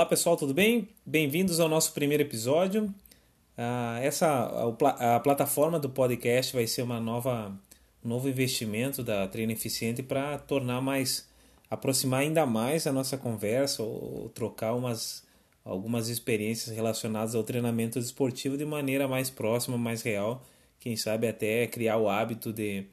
Olá pessoal, tudo bem? Bem-vindos ao nosso primeiro episódio. Uh, essa a, a, plataforma do podcast vai ser uma nova um novo investimento da Treino Eficiente para tornar mais aproximar ainda mais a nossa conversa ou, ou trocar umas algumas experiências relacionadas ao treinamento esportivo de maneira mais próxima, mais real. Quem sabe até criar o hábito de,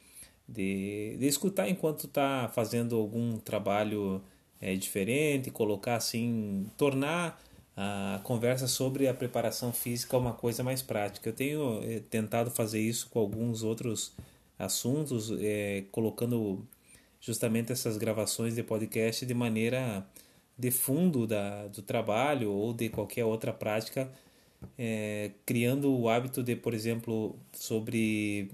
de, de escutar enquanto está fazendo algum trabalho é, diferente, colocar assim, tornar a conversa sobre a preparação física uma coisa mais prática. Eu tenho é, tentado fazer isso com alguns outros assuntos, é, colocando justamente essas gravações de podcast de maneira de fundo da, do trabalho ou de qualquer outra prática, é, criando o hábito de, por exemplo, sobre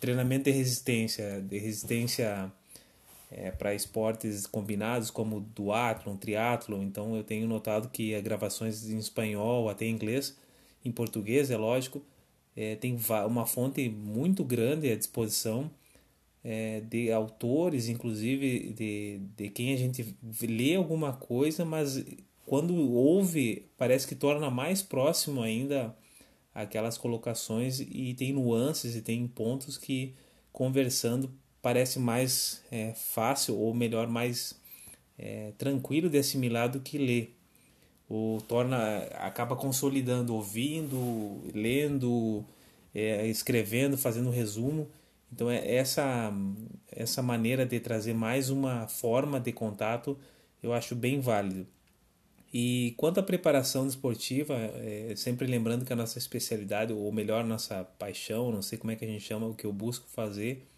treinamento de resistência, de resistência é, para esportes combinados como duatlon, triatlon. Então eu tenho notado que as gravações em espanhol, até em inglês, em português, é lógico, é, tem uma fonte muito grande à disposição é, de autores, inclusive de, de quem a gente lê alguma coisa, mas quando ouve parece que torna mais próximo ainda aquelas colocações e tem nuances e tem pontos que conversando parece mais é, fácil ou melhor mais é, tranquilo de assimilar do que ler. O torna acaba consolidando ouvindo lendo é, escrevendo fazendo resumo. Então é essa essa maneira de trazer mais uma forma de contato eu acho bem válido. E quanto à preparação esportiva, é, sempre lembrando que a nossa especialidade, ou melhor, nossa paixão, não sei como é que a gente chama, o que eu busco fazer,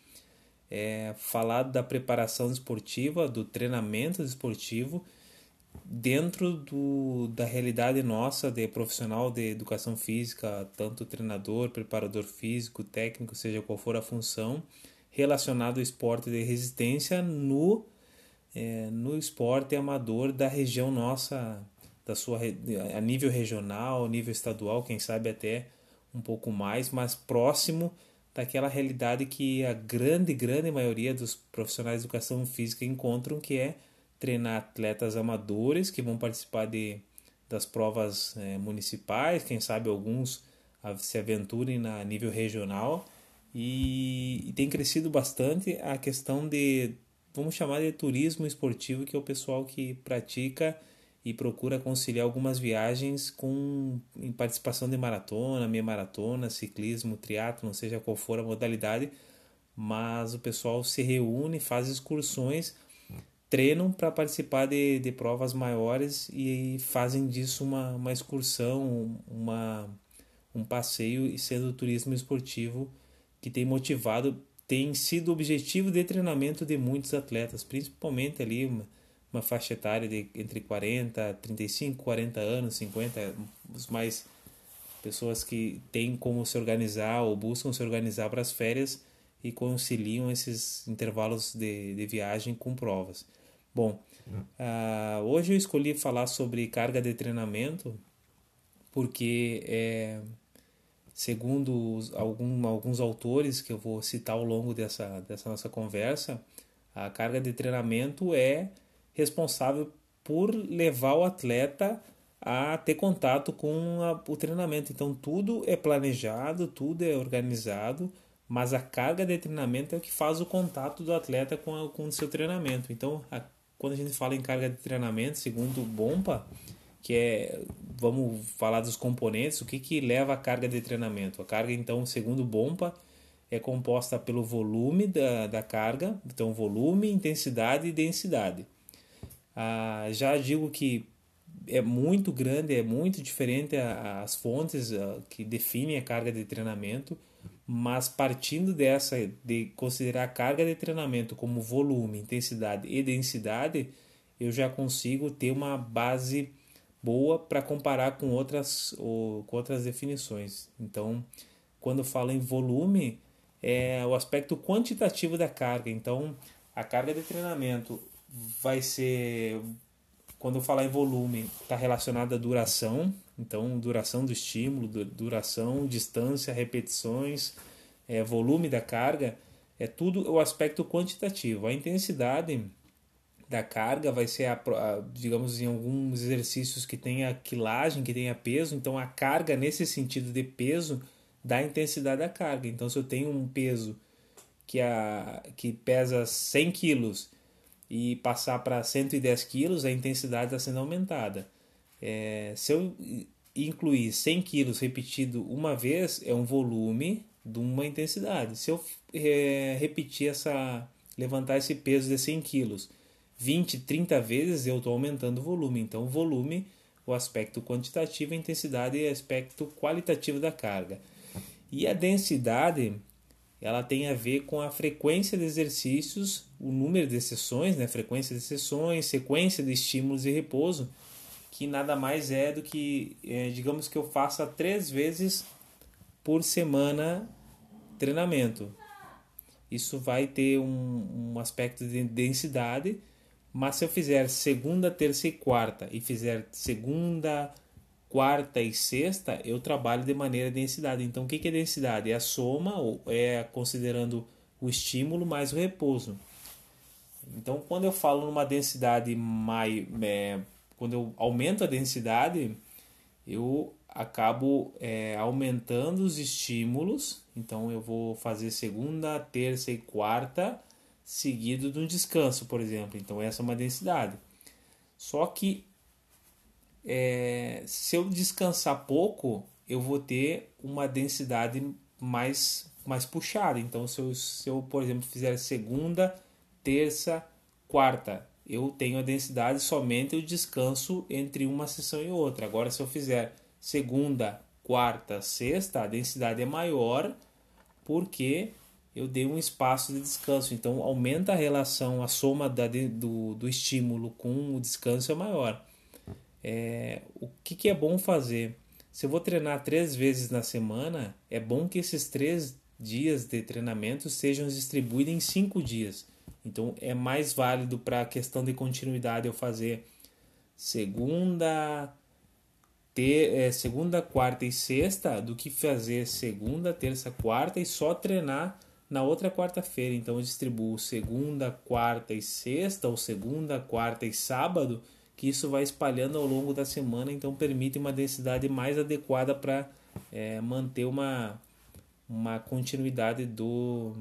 é, falar da preparação esportiva, do treinamento esportivo dentro do, da realidade nossa de profissional de educação física, tanto treinador, preparador físico, técnico, seja qual for a função, relacionado ao esporte de resistência no, é, no esporte amador da região nossa, da sua, a nível regional, nível estadual, quem sabe até um pouco mais, mas próximo daquela realidade que a grande, grande maioria dos profissionais de educação física encontram, que é treinar atletas amadores que vão participar de, das provas é, municipais, quem sabe alguns se aventurem na nível regional. E, e, tem crescido bastante a questão de, vamos chamar de turismo esportivo, que é o pessoal que pratica e procura conciliar algumas viagens com participação de maratona, meia maratona, ciclismo, triatlo, seja qual for a modalidade, mas o pessoal se reúne, faz excursões, treinam para participar de, de provas maiores e fazem disso uma, uma excursão, uma, um passeio e sendo turismo esportivo que tem motivado, tem sido objetivo de treinamento de muitos atletas, principalmente ali uma faixa etária de entre 40, 35, 40 anos, 50, os mais pessoas que têm como se organizar ou buscam se organizar para as férias e conciliam esses intervalos de, de viagem com provas. Bom, uh, hoje eu escolhi falar sobre carga de treinamento porque, é, segundo algum, alguns autores que eu vou citar ao longo dessa, dessa nossa conversa, a carga de treinamento é responsável por levar o atleta a ter contato com a, o treinamento. Então tudo é planejado, tudo é organizado, mas a carga de treinamento é o que faz o contato do atleta com, a, com o seu treinamento. Então, a, quando a gente fala em carga de treinamento, segundo o Bompa, que é, vamos falar dos componentes, o que, que leva a carga de treinamento? A carga, então, segundo o Bompa, é composta pelo volume da, da carga, então volume, intensidade e densidade. Ah, já digo que é muito grande, é muito diferente as fontes ah, que definem a carga de treinamento, mas partindo dessa, de considerar a carga de treinamento como volume, intensidade e densidade, eu já consigo ter uma base boa para comparar com outras, ou, com outras definições. Então, quando falo em volume, é o aspecto quantitativo da carga. Então, a carga de treinamento vai ser quando eu falar em volume, está relacionado à duração, então duração do estímulo, duração, distância, repetições, é, volume da carga, é tudo o aspecto quantitativo. A intensidade da carga vai ser, a, a, digamos, em alguns exercícios que tenha quilagem, que tenha peso. Então, a carga, nesse sentido de peso, dá intensidade da carga. Então, se eu tenho um peso que, a, que pesa 100 quilos e passar para 110 quilos, a intensidade está sendo aumentada. É, se eu incluir 100 quilos repetido uma vez, é um volume de uma intensidade. Se eu é, repetir essa, levantar esse peso de 100 quilos 20, 30 vezes, eu estou aumentando o volume. Então, o volume, o aspecto quantitativo, a intensidade e o aspecto qualitativo da carga. E a densidade, ela tem a ver com a frequência de exercícios, o número de sessões, né? frequência de sessões, sequência de estímulos e repouso, que nada mais é do que, é, digamos que eu faça três vezes por semana treinamento. Isso vai ter um, um aspecto de densidade, mas se eu fizer segunda, terça e quarta e fizer segunda, quarta e sexta, eu trabalho de maneira densidade. Então, o que é densidade? É a soma, ou é considerando o estímulo mais o repouso. Então, quando eu falo numa densidade mais. É, quando eu aumento a densidade, eu acabo é, aumentando os estímulos. Então, eu vou fazer segunda, terça e quarta, seguido de um descanso, por exemplo. Então, essa é uma densidade. Só que é, se eu descansar pouco, eu vou ter uma densidade mais, mais puxada. Então, se eu, se eu, por exemplo, fizer segunda, terça, quarta, eu tenho a densidade somente o descanso entre uma sessão e outra. Agora, se eu fizer segunda, quarta, sexta, a densidade é maior porque eu dei um espaço de descanso. Então, aumenta a relação, a soma da, do, do estímulo com o descanso é maior. É, o que, que é bom fazer? Se eu vou treinar três vezes na semana, é bom que esses três dias de treinamento sejam distribuídos em cinco dias. Então é mais válido para a questão de continuidade eu fazer segunda, ter, é, segunda, quarta e sexta do que fazer segunda, terça, quarta e só treinar na outra quarta-feira. Então eu distribuo segunda, quarta e sexta, ou segunda, quarta e sábado que isso vai espalhando ao longo da semana, então permite uma densidade mais adequada para é, manter uma, uma continuidade do,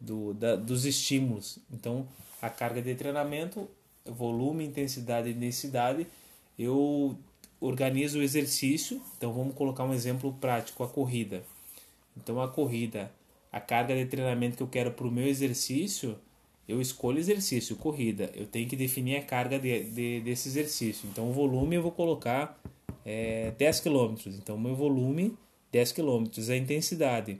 do, da, dos estímulos. Então, a carga de treinamento, volume, intensidade e densidade, eu organizo o exercício. Então, vamos colocar um exemplo prático: a corrida. Então, a corrida, a carga de treinamento que eu quero para o meu exercício eu escolho exercício, corrida. Eu tenho que definir a carga de, de desse exercício. Então, o volume eu vou colocar é, 10 km. Então, meu volume, 10 km. A intensidade,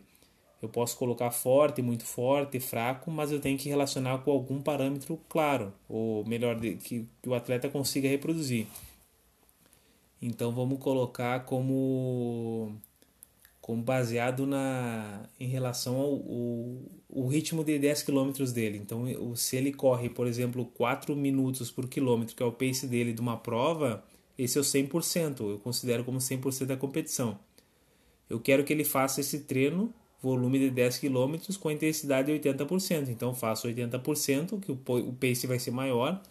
eu posso colocar forte, muito forte, fraco, mas eu tenho que relacionar com algum parâmetro claro, ou melhor, que, que o atleta consiga reproduzir. Então, vamos colocar como como baseado na em relação ao, ao, ao ritmo de 10 km dele. Então, se ele corre, por exemplo, 4 minutos por quilômetro, que é o pace dele de uma prova, esse é o 100%, eu considero como 100% da competição. Eu quero que ele faça esse treino, volume de 10 km, com intensidade de 80%. Então, faço 80%, que o, pace vai ser maior,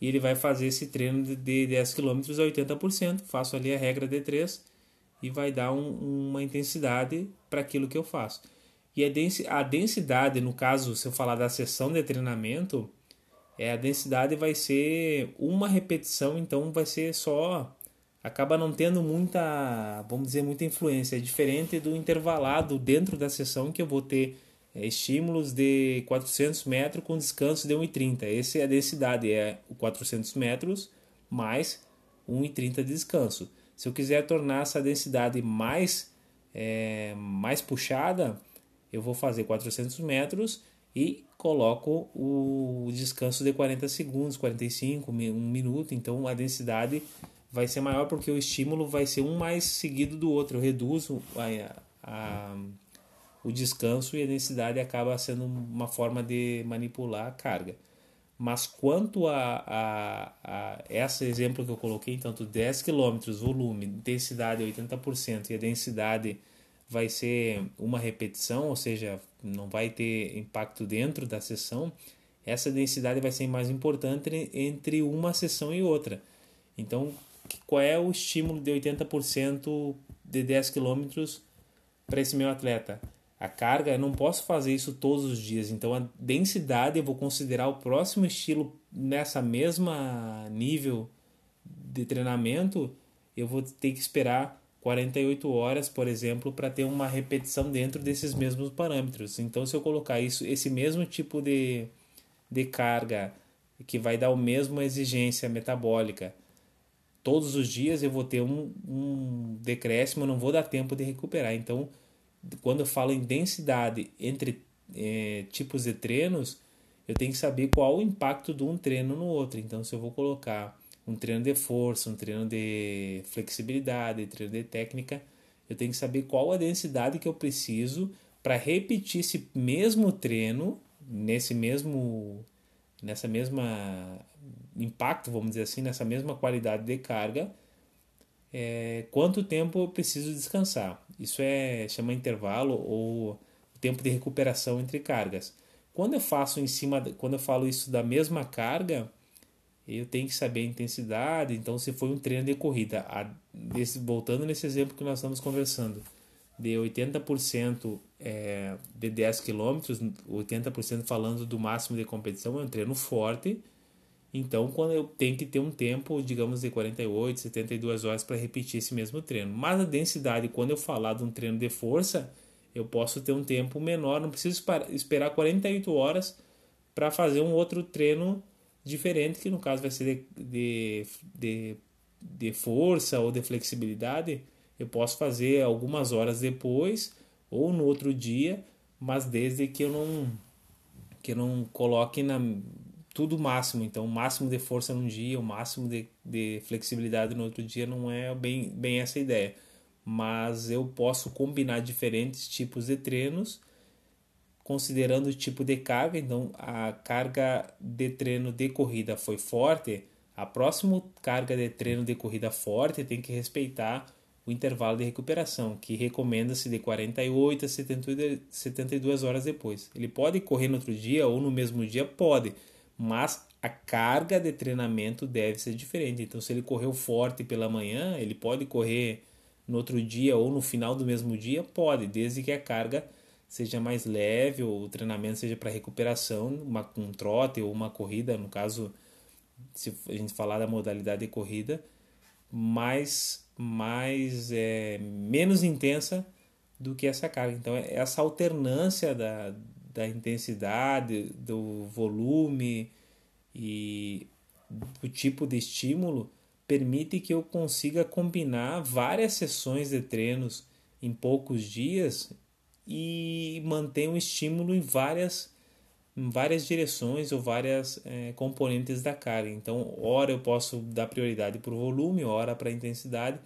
e ele vai fazer esse treino de 10 km a 80%. Faço ali a regra de 3 e vai dar um, uma intensidade para aquilo que eu faço. E a densidade, no caso, se eu falar da sessão de treinamento, é, a densidade vai ser uma repetição, então vai ser só. Acaba não tendo muita, vamos dizer, muita influência. É diferente do intervalado dentro da sessão que eu vou ter é, estímulos de 400 metros com descanso de 1,30. Essa é a densidade, é o 400 metros mais 1,30 de descanso. Se eu quiser tornar essa densidade mais, é, mais puxada, eu vou fazer 400 metros e coloco o descanso de 40 segundos, 45, um minuto. Então a densidade vai ser maior porque o estímulo vai ser um mais seguido do outro. Eu reduzo a, a, o descanso e a densidade acaba sendo uma forma de manipular a carga. Mas quanto a, a, a esse exemplo que eu coloquei, tanto 10 km, volume, intensidade 80% e a densidade vai ser uma repetição, ou seja, não vai ter impacto dentro da sessão, essa densidade vai ser mais importante entre uma sessão e outra. Então, qual é o estímulo de 80% de 10 km para esse meu atleta? A carga, eu não posso fazer isso todos os dias, então a densidade eu vou considerar o próximo estilo nessa mesma nível de treinamento, eu vou ter que esperar 48 horas, por exemplo, para ter uma repetição dentro desses mesmos parâmetros. Então, se eu colocar isso, esse mesmo tipo de, de carga que vai dar a mesma exigência metabólica todos os dias, eu vou ter um, um decréscimo, não vou dar tempo de recuperar. Então, quando eu falo em densidade entre é, tipos de treinos, eu tenho que saber qual o impacto de um treino no outro. Então, se eu vou colocar um treino de força, um treino de flexibilidade, um treino de técnica, eu tenho que saber qual a densidade que eu preciso para repetir esse mesmo treino nesse mesmo nessa mesma impacto, vamos dizer assim, nessa mesma qualidade de carga, é, quanto tempo eu preciso descansar. Isso é chama intervalo ou tempo de recuperação entre cargas. Quando eu faço em cima, quando eu falo isso da mesma carga, eu tenho que saber a intensidade. Então, se foi um treino de corrida, a, desse, voltando nesse exemplo que nós estamos conversando, de 80% é, de 10 km, 80% falando do máximo de competição, é um treino forte então, quando eu tenho que ter um tempo, digamos, de 48, 72 horas para repetir esse mesmo treino. Mas a densidade, quando eu falar de um treino de força, eu posso ter um tempo menor, não preciso esperar 48 horas para fazer um outro treino diferente, que no caso vai ser de, de, de, força ou de flexibilidade. Eu posso fazer algumas horas depois ou no outro dia, mas desde que eu não que eu não coloque na tudo máximo. Então, o máximo de força num dia, o máximo de, de flexibilidade no outro dia não é bem, bem essa ideia. Mas eu posso combinar diferentes tipos de treinos, considerando o tipo de carga. Então, a carga de treino de corrida foi forte. A próxima carga de treino de corrida forte tem que respeitar o intervalo de recuperação, que recomenda-se de 48 a 72 horas depois. Ele pode correr no outro dia ou no mesmo dia? Pode mas a carga de treinamento deve ser diferente. Então, se ele correu forte pela manhã, ele pode correr no outro dia ou no final do mesmo dia? Pode, desde que a carga seja mais leve ou o treinamento seja para recuperação, uma, um trote ou uma corrida, no caso, se a gente falar da modalidade de corrida, mais, mais é, menos intensa do que essa carga. Então, é essa alternância da, da intensidade, do volume e do tipo de estímulo permite que eu consiga combinar várias sessões de treinos em poucos dias e manter um estímulo em várias em várias direções ou várias é, componentes da carga. Então, hora eu posso dar prioridade para o volume, hora para a intensidade,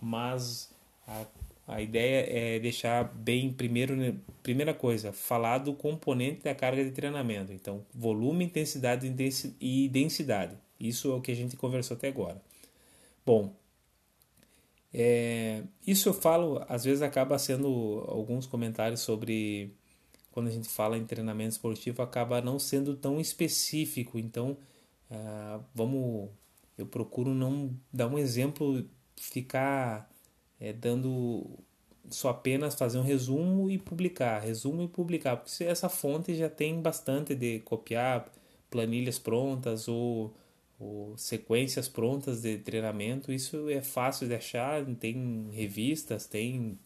mas a a ideia é deixar bem primeiro, né, primeira coisa, falar do componente da carga de treinamento. Então, volume, intensidade e densidade. Isso é o que a gente conversou até agora. Bom, é, isso eu falo, às vezes acaba sendo alguns comentários sobre quando a gente fala em treinamento esportivo, acaba não sendo tão específico. Então, uh, vamos, eu procuro não dar um exemplo, ficar é, dando só apenas fazer um resumo e publicar, resumo e publicar, porque essa fonte já tem bastante de copiar planilhas prontas ou, ou sequências prontas de treinamento, isso é fácil de achar, tem revistas, tem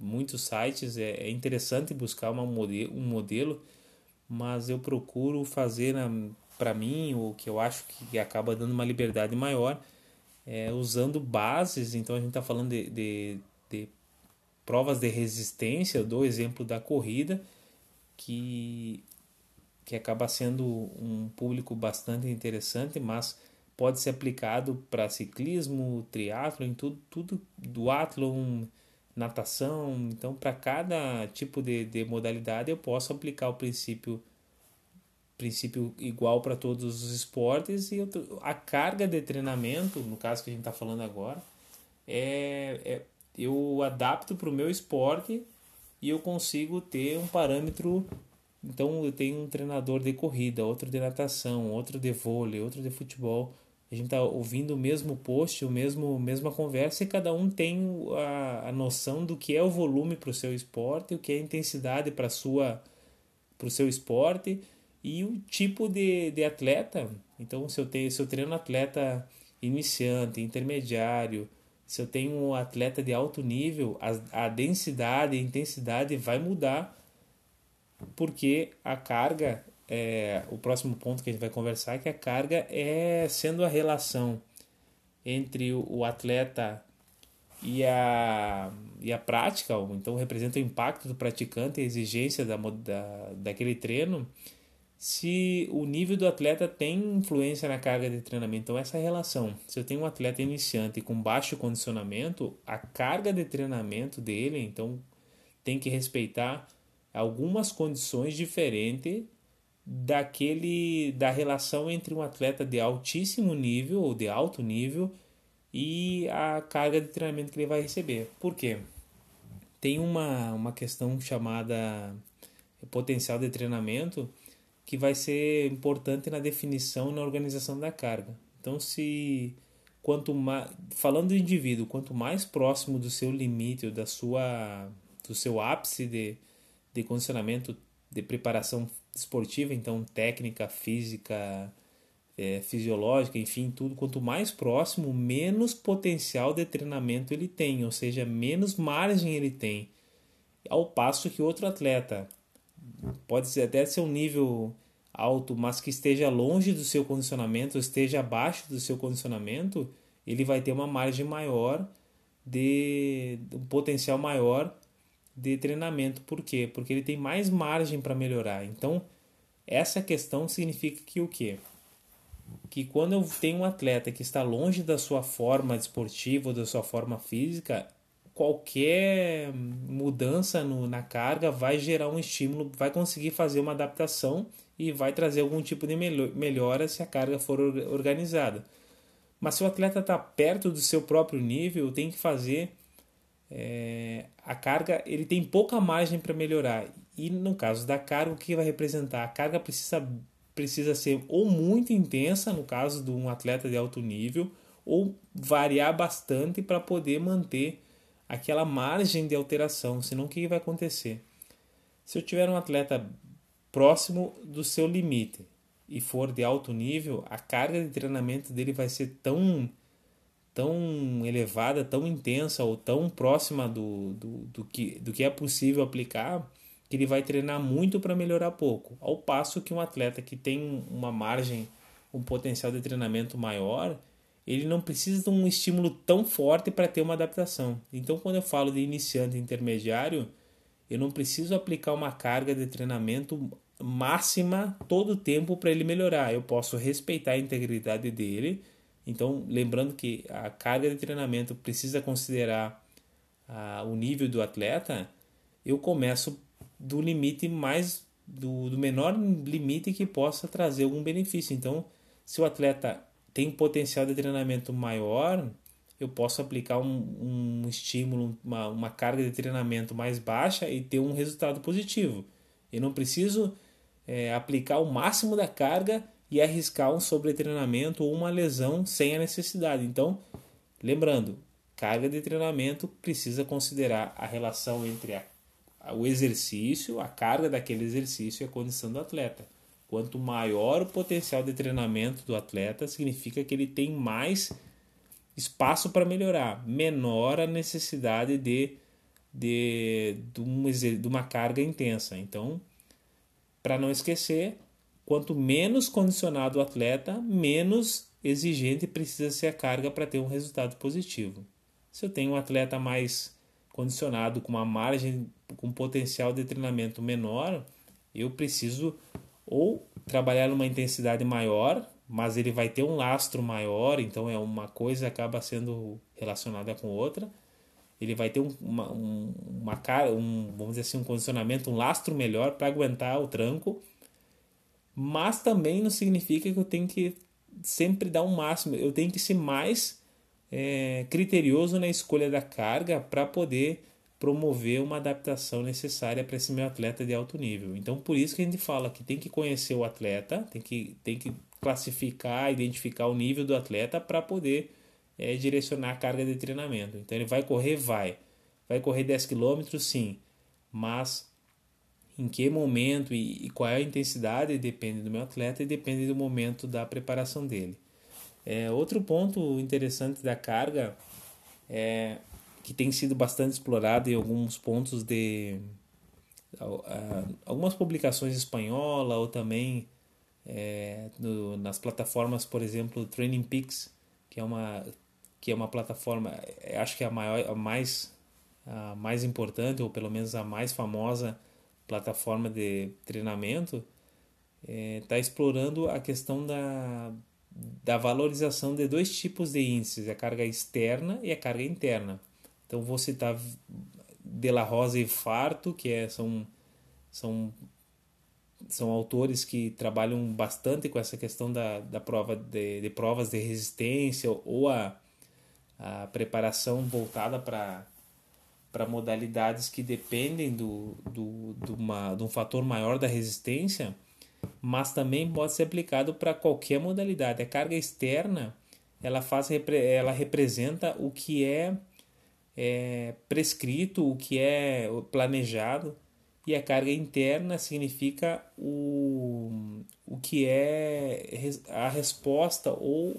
muitos sites, é, é interessante buscar uma um modelo, mas eu procuro fazer para mim o que eu acho que acaba dando uma liberdade maior é, usando bases, então a gente está falando de, de, de, provas de resistência, eu dou o exemplo da corrida, que, que acaba sendo um público bastante interessante, mas pode ser aplicado para ciclismo, triatlo, tudo, tudo do atlon, natação, então para cada tipo de, de modalidade eu posso aplicar o princípio princípio igual para todos os esportes e a carga de treinamento, no caso que a gente está falando agora, é, é eu adapto para o meu esporte e eu consigo ter um parâmetro Então eu tenho um treinador de corrida, outro de natação, outro de vôlei, outro de futebol. A gente está ouvindo o mesmo post, o mesmo mesma conversa e cada um tem a, a noção do que é o volume para o seu esporte, o que é a intensidade para sua para o seu esporte e o tipo de, de atleta. Então se eu tenho se eu treino atleta iniciante, intermediário, se eu tenho um atleta de alto nível, a, a densidade, a intensidade vai mudar porque a carga, é, o próximo ponto que a gente vai conversar é que a carga é sendo a relação entre o, atleta e a, e a prática, então representa o impacto do praticante, a exigência da, da, daquele treino, se o nível do atleta tem influência na carga de treinamento. Então, essa relação. Se eu tenho um atleta iniciante com baixo condicionamento, a carga de treinamento dele, então, tem que respeitar algumas condições diferentes daquele da relação entre um atleta de altíssimo nível ou de alto nível e a carga de treinamento que ele vai receber. Por quê? Tem uma, uma questão chamada potencial de treinamento que vai ser importante na definição e na organização da carga. Então, se quanto mais falando do indivíduo, quanto mais próximo do seu limite ou da sua do seu ápice de, de condicionamento de preparação esportiva, então técnica, física, é, fisiológica, enfim, tudo. Quanto mais próximo, menos potencial de treinamento ele tem, ou seja, menos margem ele tem. Ao passo que outro atleta pode até ser um nível alto, mas que esteja longe do seu condicionamento, esteja abaixo do seu condicionamento, ele vai ter uma margem maior de um potencial maior de treinamento. Por quê? Porque ele tem mais margem para melhorar. Então, essa questão significa que o quê? Que quando eu tenho um atleta que está longe da sua forma esportiva ou da sua forma física, qualquer mudança no, na carga vai gerar um estímulo, vai conseguir fazer uma adaptação e vai trazer algum tipo de melhora se a carga for organizada. Mas se o atleta está perto do seu próprio nível, tem que fazer é, a carga ele tem pouca margem para melhorar. E no caso da carga, o que vai representar? A carga precisa, precisa ser ou muito intensa, no caso de um atleta de alto nível, ou variar bastante para poder manter aquela margem de alteração. Senão, o que vai acontecer? Se eu tiver um atleta próximo do seu limite e for de alto nível, a carga de treinamento dele vai ser tão tão elevada, tão intensa ou tão próxima do, do, do, que, do que é possível aplicar, que ele vai treinar muito para melhorar pouco. Ao passo que um atleta que tem uma margem, um potencial de treinamento maior, ele não precisa de um estímulo tão forte para ter uma adaptação. Então, quando eu falo de iniciante intermediário, eu não preciso aplicar uma carga de treinamento máxima todo o tempo para ele melhorar. Eu posso respeitar a integridade dele então, lembrando que a carga de treinamento precisa considerar ah, o nível do atleta, eu começo do limite mais do, do menor limite que possa trazer algum benefício. Então, se o atleta tem potencial de treinamento maior, eu posso aplicar um, um estímulo, uma, uma carga de treinamento mais baixa e ter um resultado positivo. Eu não preciso é, aplicar o máximo da carga e arriscar um sobretreinamento ou uma lesão sem a necessidade. Então, lembrando, carga de treinamento precisa considerar a relação entre a, o exercício, a carga daquele exercício e a condição do atleta. Quanto maior o potencial de treinamento do atleta, significa que ele tem mais espaço para melhorar, menor a necessidade de, de, de, uma, carga intensa. Então, para não esquecer, Quanto menos condicionado o atleta, menos exigente precisa ser a carga para ter um resultado positivo. Se eu tenho um atleta mais condicionado, com uma margem, com potencial de treinamento menor, eu preciso ou trabalhar numa intensidade maior, mas ele vai ter um lastro maior, então é uma coisa acaba sendo relacionada com outra. Ele vai ter um, uma, um, uma um, vamos dizer assim, um condicionamento, um lastro melhor para aguentar o tranco mas também não significa que eu tenho que sempre dar o um máximo, eu tenho que ser mais é, criterioso na escolha da carga para poder promover uma adaptação necessária para esse meu atleta de alto nível. Então, por isso que a gente fala que tem que conhecer o atleta, tem que, tem que classificar, identificar o nível do atleta para poder é, direcionar a carga de treinamento. Então, ele vai correr? Vai. Vai correr 10 km? Sim. Mas em que momento e, e qual é a intensidade depende do meu atleta e depende do momento da preparação dele. É, outro ponto interessante da carga é que tem sido bastante explorado em alguns pontos de algumas publicações espanhola ou também é, no, nas plataformas, por exemplo, Training Peaks, que é uma que é uma plataforma, é, acho que é a maior, a mais a mais importante ou pelo menos a mais famosa plataforma de treinamento, está é, tá explorando a questão da, da valorização de dois tipos de índices, a carga externa e a carga interna. Então vou citar De La Rosa e Farto, que é, são, são, são autores que trabalham bastante com essa questão da, da prova de, de provas de resistência ou a, a preparação voltada para para modalidades que dependem do, do, do uma, de um fator maior da resistência, mas também pode ser aplicado para qualquer modalidade. A carga externa ela faz ela representa o que é é, prescrito, o que é planejado, e a carga interna significa o, o que é a resposta ou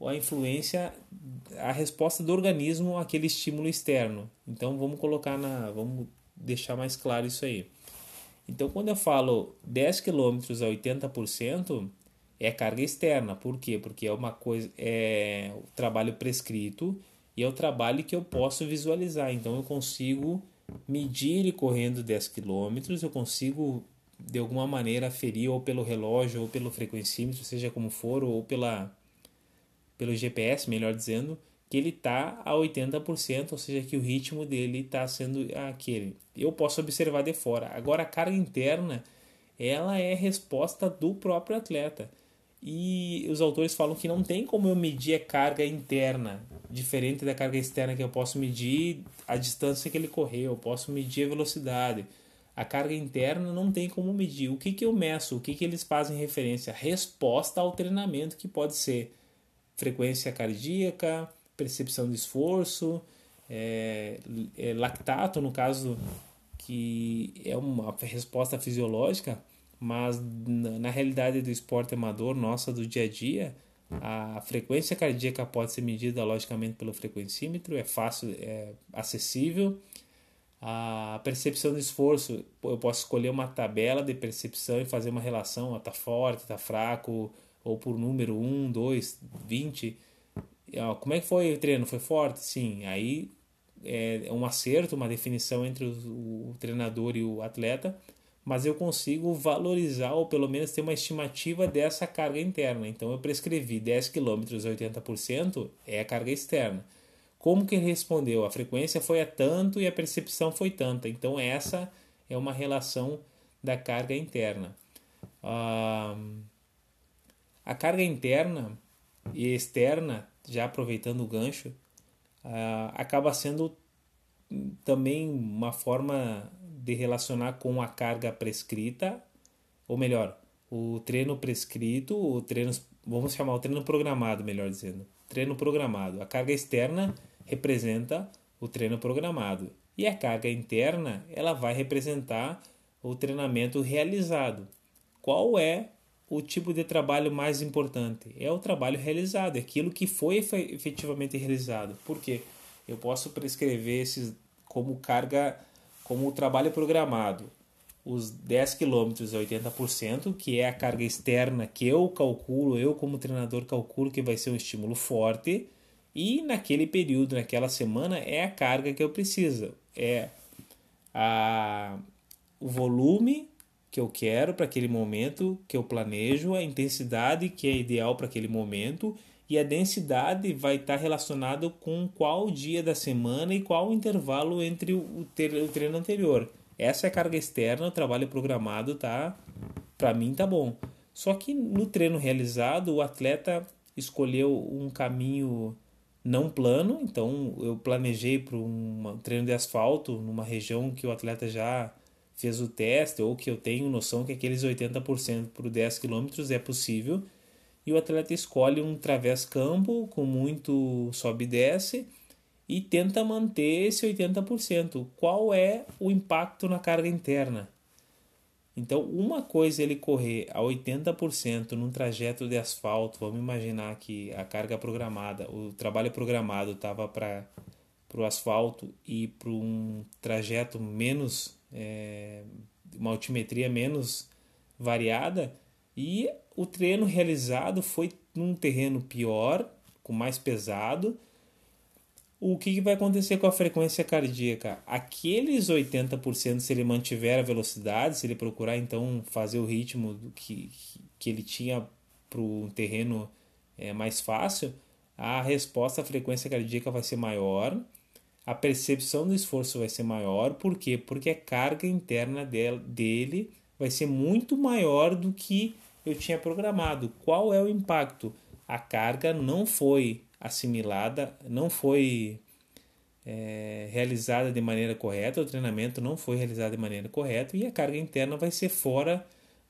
a influência, a resposta do organismo àquele estímulo externo. Então vamos colocar na, vamos deixar mais claro isso aí. Então quando eu falo 10 km a 80%, é carga externa. Por quê? Porque é uma coisa, é o trabalho prescrito e é o trabalho que eu posso visualizar. Então eu consigo medir ele correndo 10 km, eu consigo de alguma maneira ferir ou pelo relógio ou pelo frequencímetro, seja como for, ou pela pelo GPS, melhor dizendo, que ele está a 80%, ou seja, que o ritmo dele está sendo aquele. Eu posso observar de fora. Agora a carga interna, ela é resposta do próprio atleta. E os autores falam que não tem como eu medir a carga interna, diferente da carga externa, que eu posso medir a distância que ele correu, eu posso medir a velocidade. A carga interna não tem como medir. O que, que eu meço? O que, que eles fazem referência? Resposta ao treinamento, que pode ser frequência cardíaca, percepção de esforço, é, é, lactato, no caso que é uma resposta fisiológica mas na realidade do esporte amador nossa do dia a dia a frequência cardíaca pode ser medida logicamente pelo frequencímetro é fácil é acessível. A percepção de esforço eu posso escolher uma tabela de percepção e fazer uma relação está forte está fraco ou por número 1, 2, 20 como é que foi o treino? Foi forte? Sim. Aí é um acerto uma definição entre o treinador e o atleta mas eu consigo valorizar ou pelo menos ter uma estimativa dessa carga interna. Então eu prescrevi 10 km a 80% é a carga externa. Como que ele respondeu? A frequência foi a tanto e a percepção foi tanta. Então essa é uma relação da carga interna. Ah, a carga interna e externa, já aproveitando o gancho, ah, acaba sendo também uma forma de relacionar com a carga prescrita, ou melhor, o treino prescrito, o treino, vamos chamar o treino programado, melhor dizendo. Treino programado. A carga externa representa o treino programado e a carga interna, ela vai representar o treinamento realizado. Qual é o tipo de trabalho mais importante? É o trabalho realizado, é aquilo que foi efetivamente realizado. Por quê? Eu posso prescrever esses como carga como o trabalho programado, os 10 km a 80%, que é a carga externa que eu calculo, eu como treinador calculo que vai ser um estímulo forte, e naquele período, naquela semana, é a carga que eu preciso. É a, o volume que eu quero para aquele momento, que eu planejo, a intensidade que é ideal para aquele momento e a densidade vai estar relacionado com qual dia da semana e qual o intervalo entre o, treino anterior. Essa é a carga externa, o trabalho programado tá, para mim tá bom. Só que no treino realizado, o atleta escolheu um caminho não plano, então eu planejei para um treino de asfalto numa região que o atleta já fez o teste ou que eu tenho noção que aqueles 80% por 10 km é possível e o atleta escolhe um través campo com muito sobe e desce e tenta manter esse 80%. Qual é o impacto na carga interna? Então, uma coisa é ele correr a 80% num trajeto de asfalto, vamos imaginar que a carga programada, o trabalho programado estava para o asfalto e para um trajeto menos, é, uma altimetria menos variada, e o treino realizado foi num terreno pior, com mais pesado, o que, vai acontecer com a frequência cardíaca? Aqueles 80%, se ele mantiver a velocidade, se ele procurar então fazer o ritmo que, que ele tinha para o terreno é, mais fácil, a resposta à frequência cardíaca vai ser maior, a percepção do esforço vai ser maior, por quê? Porque a carga interna dele vai ser muito maior do que eu tinha programado. Qual é o impacto? A carga não foi assimilada, não foi é, realizada de maneira correta, o treinamento não foi realizado de maneira correta e a carga interna vai ser fora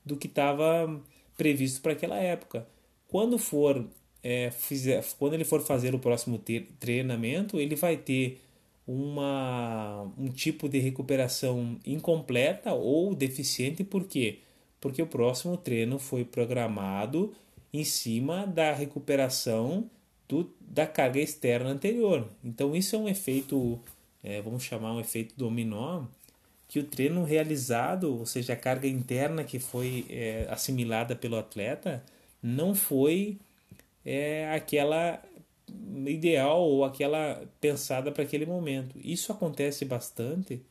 do que estava previsto para aquela época. Quando for é, fizer, quando ele for fazer o próximo treinamento, ele vai ter uma, um tipo de recuperação incompleta ou deficiente, por quê? Porque o próximo treino foi programado em cima da recuperação do, da carga externa anterior. Então, isso é um efeito, é, vamos chamar um efeito dominó, que o treino realizado, ou seja, a carga interna que foi é, assimilada pelo atleta, não foi é, aquela ideal ou aquela pensada para aquele momento. Isso acontece bastante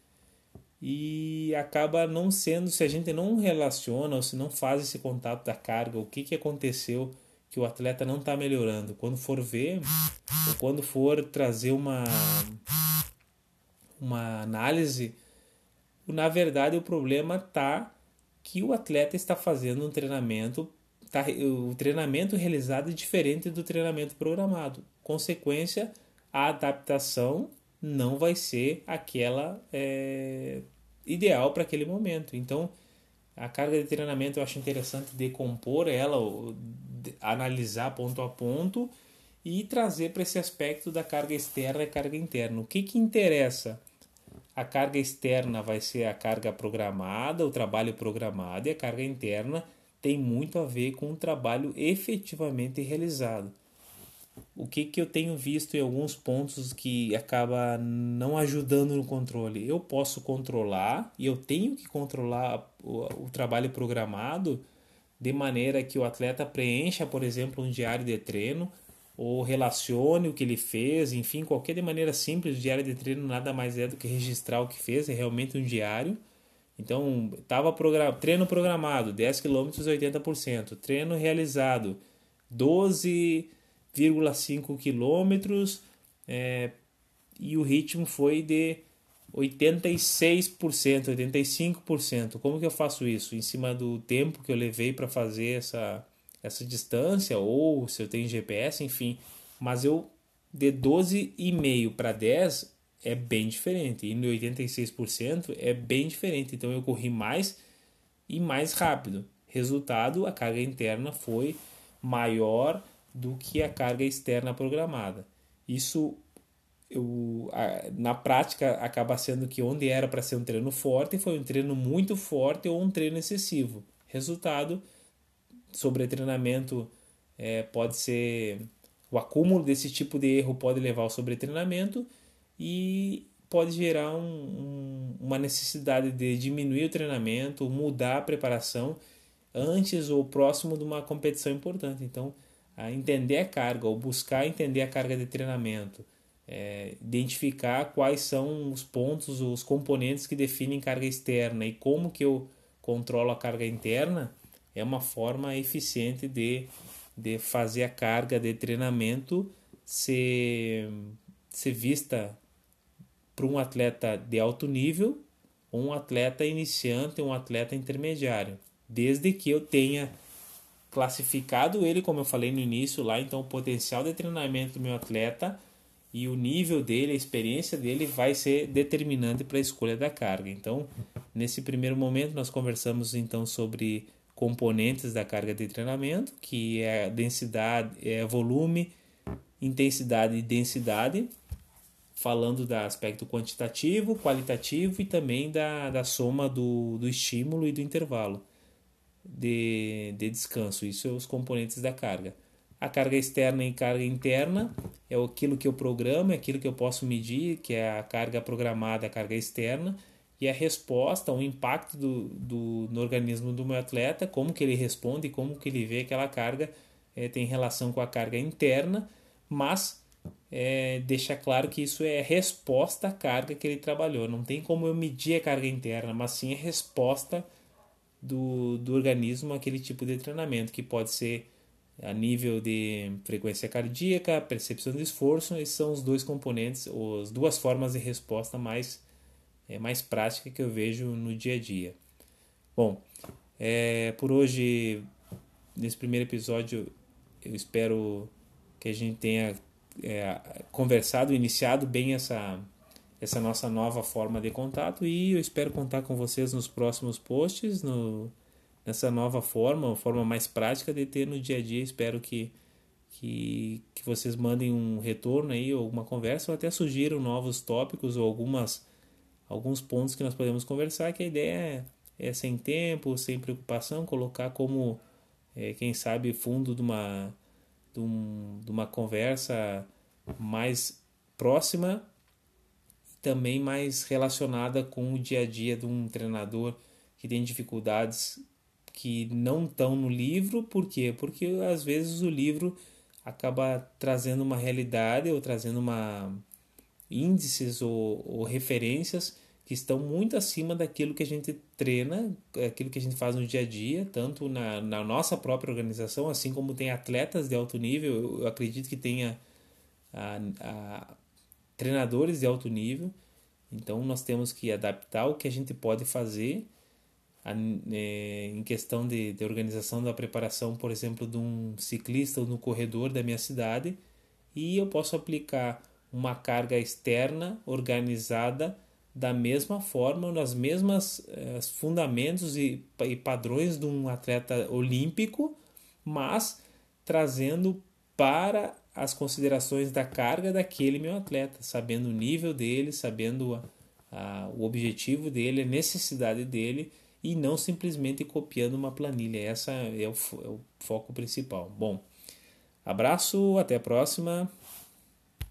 e acaba não sendo, se a gente não relaciona ou se não faz esse contato da carga, o que, que aconteceu que o atleta não está melhorando. Quando for ver, ou quando for trazer uma, uma análise, na verdade o problema está que o atleta está fazendo um treinamento, tá, o treinamento realizado é diferente do treinamento programado. Consequência, a adaptação não vai ser aquela é, ideal para aquele momento. Então, a carga de treinamento eu acho interessante decompor ela, analisar ponto a ponto e trazer para esse aspecto da carga externa e carga interna. O que, que interessa? A carga externa vai ser a carga programada, o trabalho programado, e a carga interna tem muito a ver com o trabalho efetivamente realizado. O que, que eu tenho visto em alguns pontos que acaba não ajudando no controle? Eu posso controlar e eu tenho que controlar o, o trabalho programado de maneira que o atleta preencha, por exemplo, um diário de treino ou relacione o que ele fez, enfim, qualquer de maneira simples, o diário de treino nada mais é do que registrar o que fez, é realmente um diário. Então, estava program... treino programado, 10 km 80%, treino realizado, 12,5 km, é... e o ritmo foi de 86%, 85%. Como que eu faço isso? Em cima do tempo que eu levei para fazer essa, essa distância, ou se eu tenho GPS, enfim. Mas eu de 12,5 para 10 é bem diferente. E no 86% é bem diferente. Então eu corri mais e mais rápido. Resultado, a carga interna foi maior do que a carga externa programada. Isso eu, na prática acaba sendo que onde era para ser um treino forte foi um treino muito forte ou um treino excessivo. Resultado, sobre treinamento é, pode ser o acúmulo desse tipo de erro pode levar ao sobretreinamento e pode gerar um, um, uma necessidade de diminuir o treinamento, mudar a preparação antes ou próximo de uma competição importante. Então, entender a carga ou buscar entender a carga de treinamento, é, identificar quais são os pontos, os componentes que definem carga externa e como que eu controlo a carga interna, é uma forma eficiente de, de fazer a carga de treinamento ser, ser vista para um atleta de alto nível, um atleta iniciante, um atleta intermediário, desde que eu tenha classificado ele, como eu falei no início lá, então o potencial de treinamento do meu atleta e o nível dele, a experiência dele vai ser determinante para a escolha da carga. Então, nesse primeiro momento nós conversamos então sobre componentes da carga de treinamento, que é densidade, é volume, intensidade e densidade, falando do aspecto quantitativo, qualitativo e também da, da soma do, do estímulo e do intervalo de, de descanso. Isso é os componentes da carga. A carga externa e carga interna é aquilo que eu programo, é aquilo que eu posso medir, que é a carga programada, a carga externa, e a resposta, o impacto do, do, no organismo do meu atleta, como que ele responde, como que ele vê aquela carga, é, tem relação com a carga interna, mas é, deixa claro que isso é resposta à carga que ele trabalhou. Não tem como eu medir a carga interna, mas sim a resposta do, do organismo àquele tipo de treinamento, que pode ser a nível de frequência cardíaca, percepção de esforço, esses são os dois componentes, as duas formas de resposta mais, é, mais prática que eu vejo no dia a dia. Bom, é, por hoje, nesse primeiro episódio, eu espero que a gente tenha é, conversado, iniciado bem essa, essa nossa nova forma de contato e eu espero contar com vocês nos próximos posts, no, nessa nova forma, uma forma mais prática de ter no dia a dia. Espero que, que, que vocês mandem um retorno aí, ou alguma conversa, ou até sugiram novos tópicos ou algumas, alguns pontos que nós podemos conversar, que a ideia é, é sem tempo, sem preocupação, colocar como, é, quem sabe, fundo de uma, de, um, de uma conversa mais próxima também mais relacionada com o dia a dia de um treinador que tem dificuldades que não estão no livro, por quê? Porque às vezes o livro acaba trazendo uma realidade ou trazendo uma índices ou, ou referências que estão muito acima daquilo que a gente treina, aquilo que a gente faz no dia a dia, tanto na, na nossa própria organização, assim como tem atletas de alto nível, eu, acredito que tenha a, a, treinadores de alto nível, então nós temos que adaptar o que a gente pode fazer é, em questão de, de organização da preparação, por exemplo, de um ciclista ou no corredor da minha cidade, e eu posso aplicar uma carga externa organizada da mesma forma, nas mesmas eh, fundamentos e, e padrões de um atleta olímpico, mas trazendo para as considerações da carga daquele meu atleta, sabendo o nível dele, sabendo a, a, o objetivo dele, a necessidade dele e não simplesmente copiando uma planilha. Essa é o, é o foco principal. Bom, abraço, até a próxima.